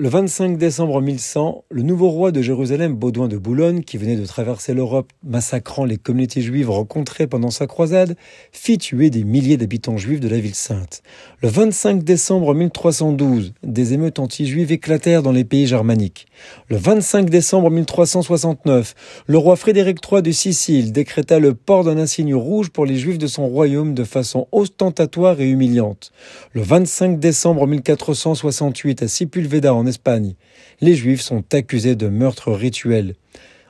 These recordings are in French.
Le 25 décembre 1100, le nouveau roi de Jérusalem, Baudouin de Boulogne, qui venait de traverser l'Europe massacrant les communautés juives rencontrées pendant sa croisade, fit tuer des milliers d'habitants juifs de la ville sainte. Le 25 décembre 1312, des émeutes anti-juives éclatèrent dans les pays germaniques. Le 25 décembre 1369, le roi Frédéric III de Sicile décréta le port d'un insigne rouge pour les juifs de son royaume de façon ostentatoire et humiliante. Le 25 décembre 1468, à Sipulveda en Les Juifs sont accusés de meurtre rituel.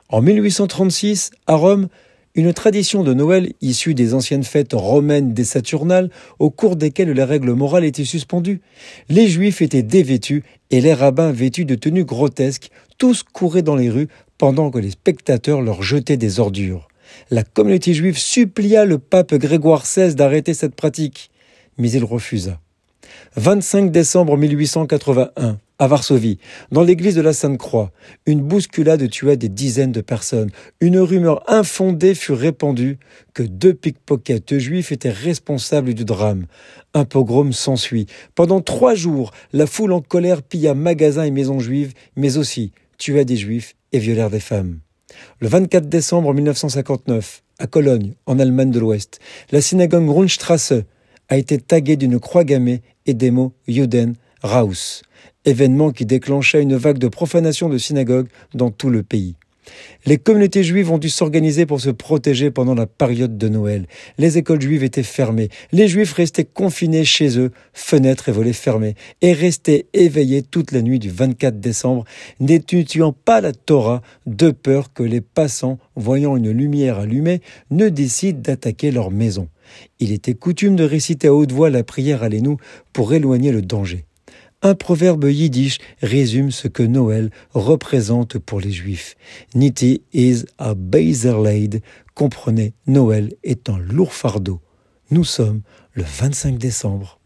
En 1836, à Rome, une tradition de Noël issue des anciennes fêtes romaines des Saturnales, au cours desquelles les règles morales étaient suspendues. Les Juifs étaient dévêtus et les rabbins vêtus de tenues grotesques, tous couraient dans les rues pendant que les spectateurs leur jetaient des ordures. La communauté juive supplia le pape Grégoire XVI d'arrêter cette pratique, mais il refusa. 25 décembre 1881, à Varsovie, dans l'église de la Sainte-Croix, une bousculade tua des dizaines de personnes. Une rumeur infondée fut répandue que deux pickpockets juifs étaient responsables du drame. Un pogrom s'ensuit. Pendant trois jours, la foule en colère pilla magasins et maisons juives, mais aussi tua des juifs et violèrent des femmes. Le 24 décembre 1959, à Cologne, en Allemagne de l'Ouest, la synagogue Grundstrasse a été taguée d'une croix gammée et des mots Juden, Raus événement qui déclencha une vague de profanation de synagogues dans tout le pays. Les communautés juives ont dû s'organiser pour se protéger pendant la période de Noël. Les écoles juives étaient fermées. Les juifs restaient confinés chez eux, fenêtres et volets fermés, et restaient éveillés toute la nuit du 24 décembre, n'étudiant pas la Torah, de peur que les passants, voyant une lumière allumée, ne décident d'attaquer leur maison. Il était coutume de réciter à haute voix la prière à nous pour éloigner le danger. Un proverbe yiddish résume ce que Noël représente pour les Juifs. Niti is a Beiserleid. Comprenez, Noël est un lourd fardeau. Nous sommes le 25 décembre.